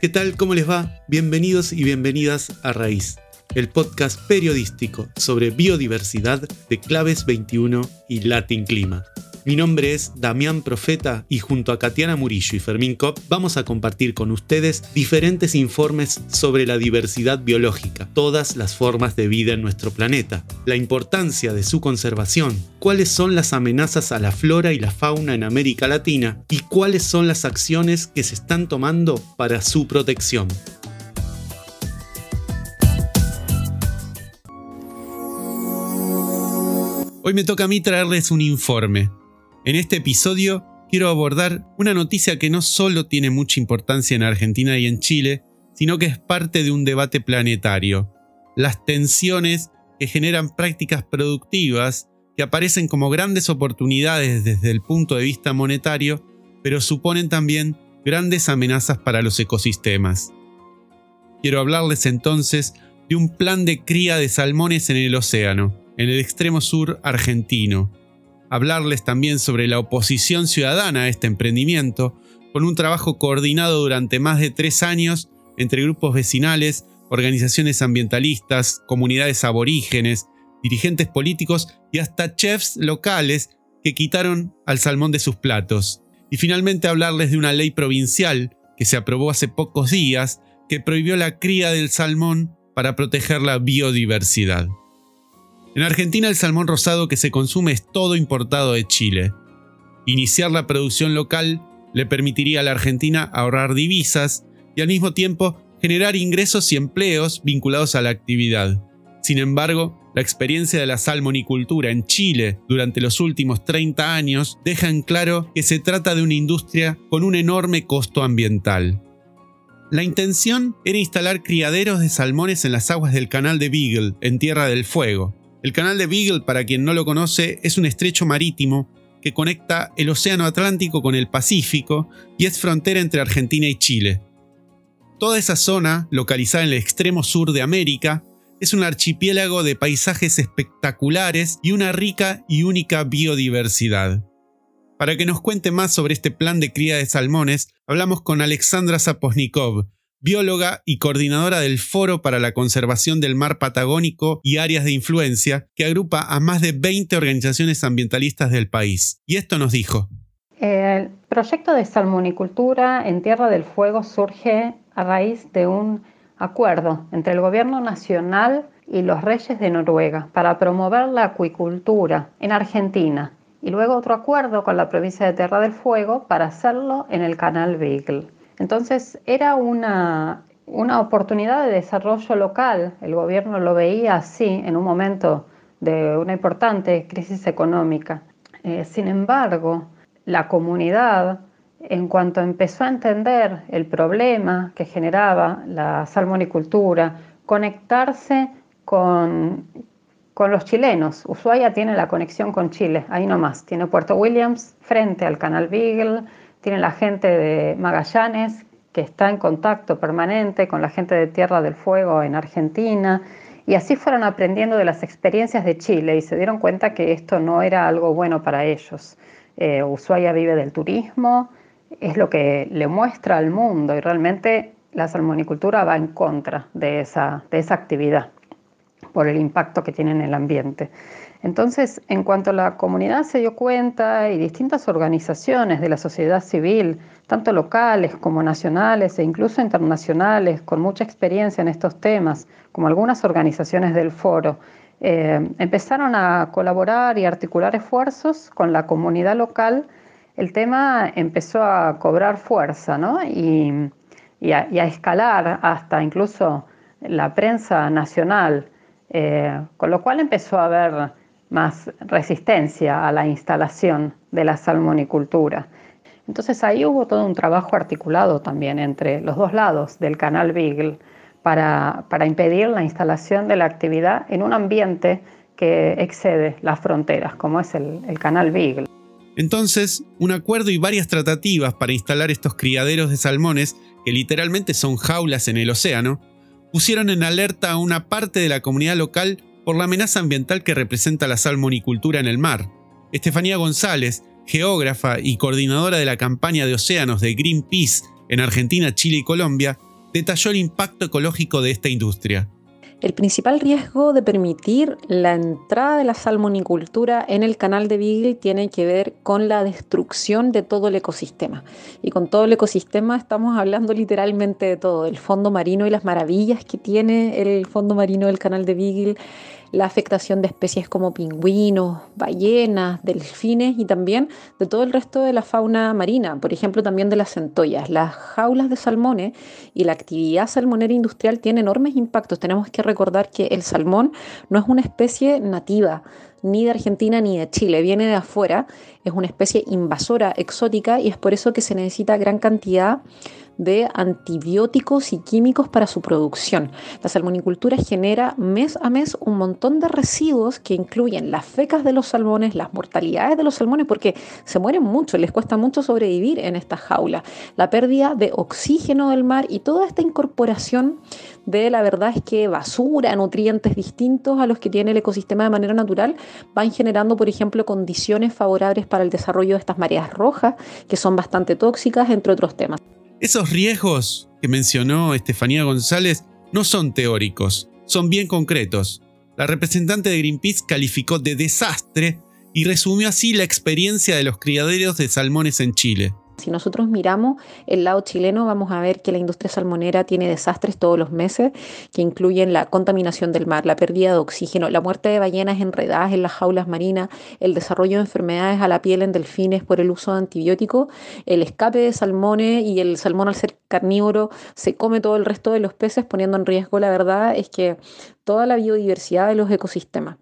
¿Qué tal? ¿Cómo les va? Bienvenidos y bienvenidas a Raíz, el podcast periodístico sobre biodiversidad de Claves 21 y Latin Clima. Mi nombre es Damián Profeta y junto a Katiana Murillo y Fermín Kopp vamos a compartir con ustedes diferentes informes sobre la diversidad biológica, todas las formas de vida en nuestro planeta, la importancia de su conservación, cuáles son las amenazas a la flora y la fauna en América Latina y cuáles son las acciones que se están tomando para su protección. Hoy me toca a mí traerles un informe en este episodio quiero abordar una noticia que no solo tiene mucha importancia en Argentina y en Chile, sino que es parte de un debate planetario. Las tensiones que generan prácticas productivas que aparecen como grandes oportunidades desde el punto de vista monetario, pero suponen también grandes amenazas para los ecosistemas. Quiero hablarles entonces de un plan de cría de salmones en el océano, en el extremo sur argentino, hablarles también sobre la oposición ciudadana a este emprendimiento, con un trabajo coordinado durante más de tres años entre grupos vecinales, organizaciones ambientalistas, comunidades aborígenes, dirigentes políticos y hasta chefs locales que quitaron al salmón de sus platos. Y finalmente hablarles de una ley provincial que se aprobó hace pocos días que prohibió la cría del salmón para proteger la biodiversidad. En Argentina el salmón rosado que se consume es todo importado de Chile. Iniciar la producción local le permitiría a la Argentina ahorrar divisas y al mismo tiempo generar ingresos y empleos vinculados a la actividad. Sin embargo, la experiencia de la salmonicultura en Chile durante los últimos 30 años deja en claro que se trata de una industria con un enorme costo ambiental. La intención era instalar criaderos de salmones en las aguas del canal de Beagle, en Tierra del Fuego, el canal de Beagle, para quien no lo conoce, es un estrecho marítimo que conecta el Océano Atlántico con el Pacífico y es frontera entre Argentina y Chile. Toda esa zona, localizada en el extremo sur de América, es un archipiélago de paisajes espectaculares y una rica y única biodiversidad. Para que nos cuente más sobre este plan de cría de salmones, hablamos con Alexandra Zaposnikov, bióloga y coordinadora del Foro para la Conservación del Mar Patagónico y Áreas de Influencia, que agrupa a más de 20 organizaciones ambientalistas del país. Y esto nos dijo. El proyecto de salmonicultura en Tierra del Fuego surge a raíz de un acuerdo entre el Gobierno Nacional y los reyes de Noruega para promover la acuicultura en Argentina y luego otro acuerdo con la provincia de Tierra del Fuego para hacerlo en el canal Beagle. Entonces era una, oportunidad de desarrollo local, el gobierno lo veía así en un momento de una importante crisis económica. Eh, sin embargo, la comunidad, en cuanto empezó a entender el problema que generaba la salmonicultura, conectarse con, con los chilenos. Ushuaia tiene la conexión con Chile, ahí nomás. Tiene Puerto Williams frente al canal Beagle, tiene la gente de Magallanes que está en contacto permanente con la gente de Tierra del Fuego en Argentina. Y así fueron aprendiendo de las experiencias de Chile y se dieron cuenta que esto no era algo bueno para ellos. Eh, Ushuaia vive del turismo, es lo que le muestra al mundo y realmente la salmonicultura va en contra de esa, de esa actividad por el impacto que tiene en el ambiente. Entonces, en cuanto la comunidad se dio cuenta y distintas organizaciones de la sociedad civil, tanto locales como nacionales e incluso internacionales, con mucha experiencia en estos temas, como algunas organizaciones del foro, eh, empezaron a colaborar y articular esfuerzos con la comunidad local, el tema empezó a cobrar fuerza y, a, escalar hasta incluso la prensa nacional, eh, con lo cual empezó a haber más resistencia a la instalación de la salmonicultura. Entonces ahí hubo todo un trabajo articulado también entre los dos lados del canal Beagle para, impedir la instalación de la actividad en un ambiente que excede las fronteras, como es el, el canal Beagle. Entonces, un acuerdo y varias tratativas para instalar estos criaderos de salmones, que literalmente son jaulas en el océano, pusieron en alerta a una parte de la comunidad local por la amenaza ambiental que representa la salmonicultura en el mar. Estefanía González, geógrafa y coordinadora de la campaña de océanos de Greenpeace en Argentina, Chile y Colombia, detalló el impacto ecológico de esta industria. El principal riesgo de permitir la entrada de la salmonicultura en el canal de Beagle tiene que ver con la destrucción de todo el ecosistema. Y con todo el ecosistema estamos hablando literalmente de todo, el fondo marino y las maravillas que tiene el fondo marino del canal de Beagle, la afectación de especies como pingüinos, ballenas, delfines y también de todo el resto de la fauna marina, por ejemplo también de las centollas. Las jaulas de salmones y la actividad salmonera industrial tienen enormes impactos. Tenemos que recordar que el salmón no es una especie nativa ni de Argentina ni de Chile, viene de afuera, es una especie invasora, exótica y es por eso que se necesita gran cantidad de antibióticos y químicos para su producción. La salmonicultura genera mes a mes un montón de residuos que incluyen las fecas de los salmones, las mortalidades de los salmones, porque se mueren mucho, les cuesta mucho sobrevivir en esta jaula, la pérdida de oxígeno del mar y toda esta incorporación de la verdad es que basura, nutrientes distintos a los que tiene el ecosistema de manera natural, van generando, por ejemplo, condiciones favorables para el desarrollo de estas mareas rojas, que son bastante tóxicas, entre otros temas. Esos riesgos que mencionó Estefanía González no son teóricos, son bien concretos. La representante de Greenpeace calificó de desastre y resumió así la experiencia de los criaderos de salmones en Chile. Si nosotros miramos el lado chileno, vamos a ver que la industria salmonera tiene desastres todos los meses, que incluyen la contaminación del mar, la pérdida de oxígeno, la muerte de ballenas enredadas en las jaulas marinas, el desarrollo de enfermedades a la piel en delfines por el uso de antibióticos, el escape de salmones y el salmón al ser carnívoro se come todo el resto de los peces, poniendo en riesgo, la verdad, es que toda la biodiversidad de los ecosistemas.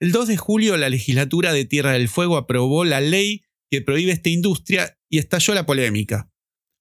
El 2 de julio, la legislatura de Tierra del Fuego aprobó la ley que prohíbe esta industria y estalló la polémica.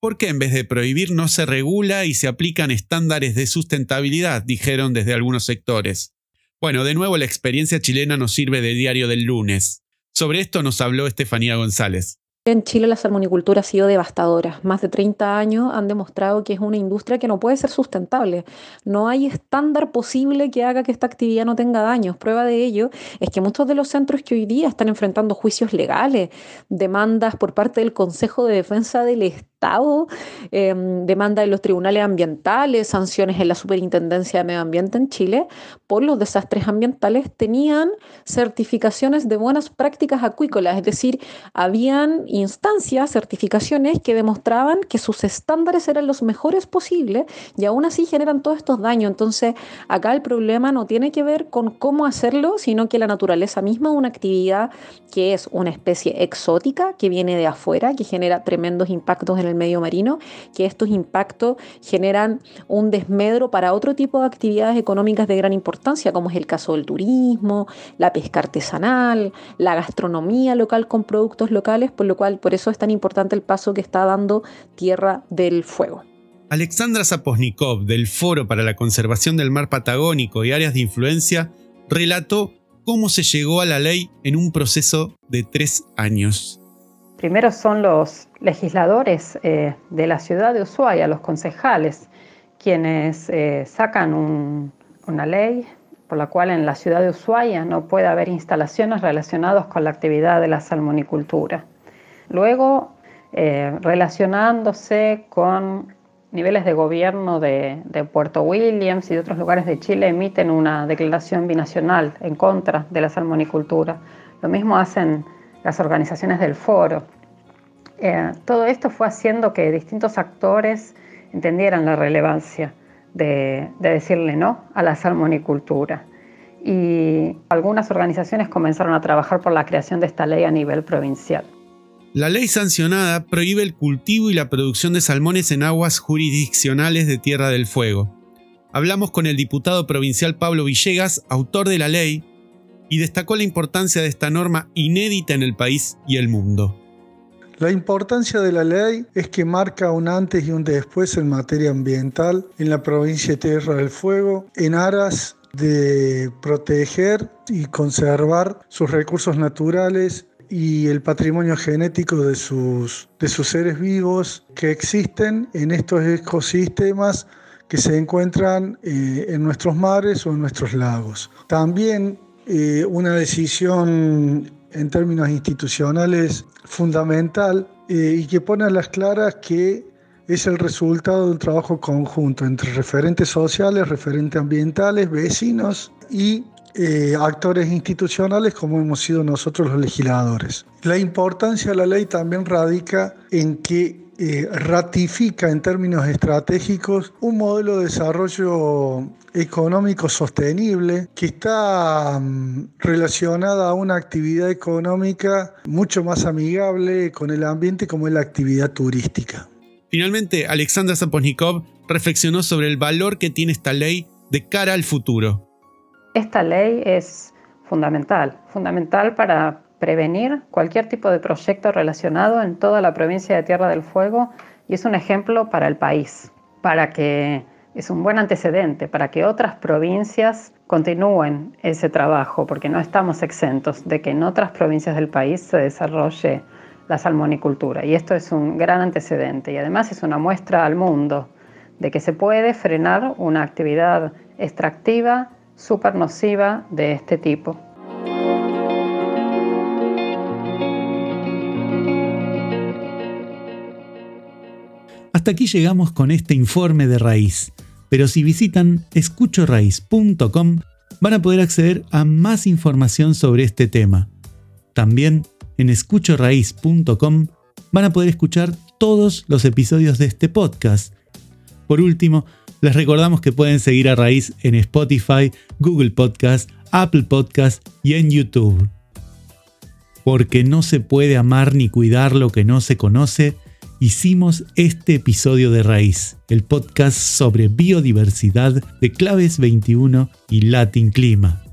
¿Por qué en vez de prohibir no se regula y se aplican estándares de sustentabilidad? dijeron desde algunos sectores. Bueno, de nuevo la experiencia chilena nos sirve de diario del lunes. Sobre esto nos habló Estefanía González. En Chile la salmonicultura ha sido devastadora. Más de 30 años han demostrado que es una industria que no puede ser sustentable. No hay estándar posible que haga que esta actividad no tenga daños. Prueba de ello es que muchos de los centros que hoy día están enfrentando juicios legales, demandas por parte del Consejo de Defensa del Estado, Em, demanda en los tribunales ambientales, sanciones en la Superintendencia de Medio Ambiente en Chile por los desastres ambientales, tenían certificaciones de buenas prácticas acuícolas, es decir, habían instancias, certificaciones que demostraban que sus estándares eran los mejores posibles y aún así generan todos estos daños. Entonces, acá el problema no tiene que ver con cómo hacerlo, sino que la naturaleza misma una actividad que es una especie exótica que viene de afuera, que genera tremendos impactos en el medio marino, que estos impactos generan un desmedro para otro tipo de actividades económicas de gran importancia, como es el caso del turismo, la pesca artesanal, la gastronomía local con productos locales, por lo cual por eso es tan importante el paso que está dando Tierra del Fuego. Alexandra Zaposnikov, del Foro para la Conservación del Mar Patagónico y Áreas de Influencia, relató cómo se llegó a la ley en un proceso de tres años. Primero son los legisladores eh, de la ciudad de Ushuaia, los concejales, quienes eh, sacan una ley por la cual en la ciudad de Ushuaia no puede haber instalaciones relacionadas con la actividad de la salmonicultura. Luego, eh, relacionándose con niveles de gobierno de, de, Puerto Williams y de otros lugares de Chile, emiten una declaración binacional en contra de la salmonicultura. Lo mismo hacen las organizaciones del foro. Eh, todo esto fue haciendo que distintos actores entendieran la relevancia de, de decirle no a la salmonicultura. Y algunas organizaciones comenzaron a trabajar por la creación de esta ley a nivel provincial. La ley sancionada prohíbe el cultivo y la producción de salmones en aguas jurisdiccionales de Tierra del Fuego. Hablamos con el diputado provincial Pablo Villegas, autor de la ley, y destacó la importancia de esta norma inédita en el país y el mundo. La importancia de la ley es que marca un antes y un después en materia ambiental en la provincia de Tierra del Fuego, en aras de proteger y conservar sus recursos naturales y el patrimonio genético de sus, de sus seres vivos que existen en estos ecosistemas que se encuentran eh, en nuestros mares o en nuestros lagos. También eh, una decisión en términos institucionales fundamental eh, y que pone a las claras que es el resultado de un trabajo conjunto entre referentes sociales, referentes ambientales, vecinos y eh, actores institucionales como hemos sido nosotros los legisladores. La importancia de la ley también radica en que eh, ratifica en términos estratégicos un modelo de desarrollo económico sostenible que está mm, relacionada a una actividad económica mucho más amigable con el ambiente como es la actividad turística. Finalmente, Alexandra Zaponikov reflexionó sobre el valor que tiene esta ley de cara al futuro. Esta ley es fundamental, fundamental para prevenir cualquier tipo de proyecto relacionado en toda la provincia de Tierra del Fuego y es un ejemplo para el país, para que es un buen antecedente, para que otras provincias continúen ese trabajo, porque no estamos exentos de que en otras provincias del país se desarrolle la salmonicultura. Y esto es un gran antecedente y además es una muestra al mundo de que se puede frenar una actividad extractiva súper nociva de este tipo. Hasta aquí llegamos con este informe de raíz, pero si visitan escuchoraíz.com van a poder acceder a más información sobre este tema. También en escuchoraíz.com van a poder escuchar todos los episodios de este podcast. Por último, les recordamos que pueden seguir a Raíz en Spotify, Google Podcast, Apple Podcast y en YouTube. Porque no se puede amar ni cuidar lo que no se conoce, hicimos este episodio de Raíz, el podcast sobre biodiversidad de Claves 21 y Latin Clima.